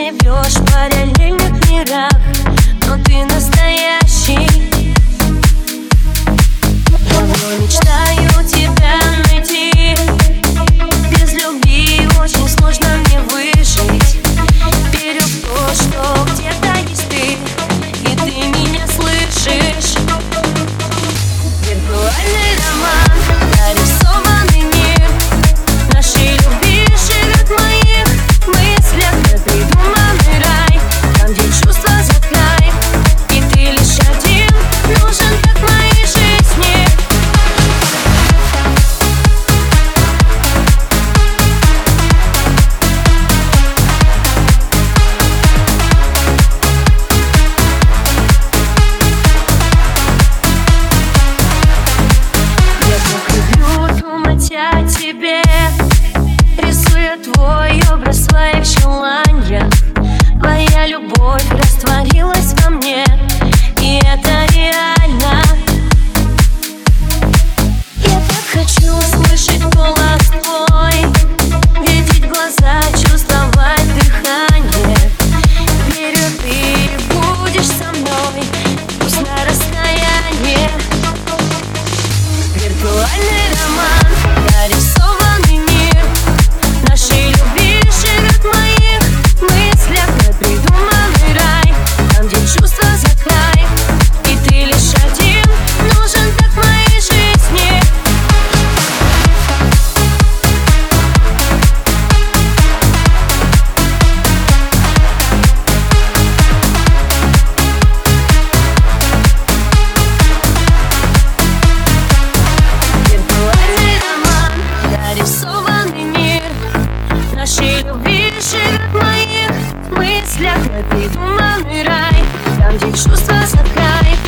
живешь в параллельных мирах Но ты настоящий тебе Рисую твой образ своих челов. мыслях напит туманный рай. Там, где чувства за край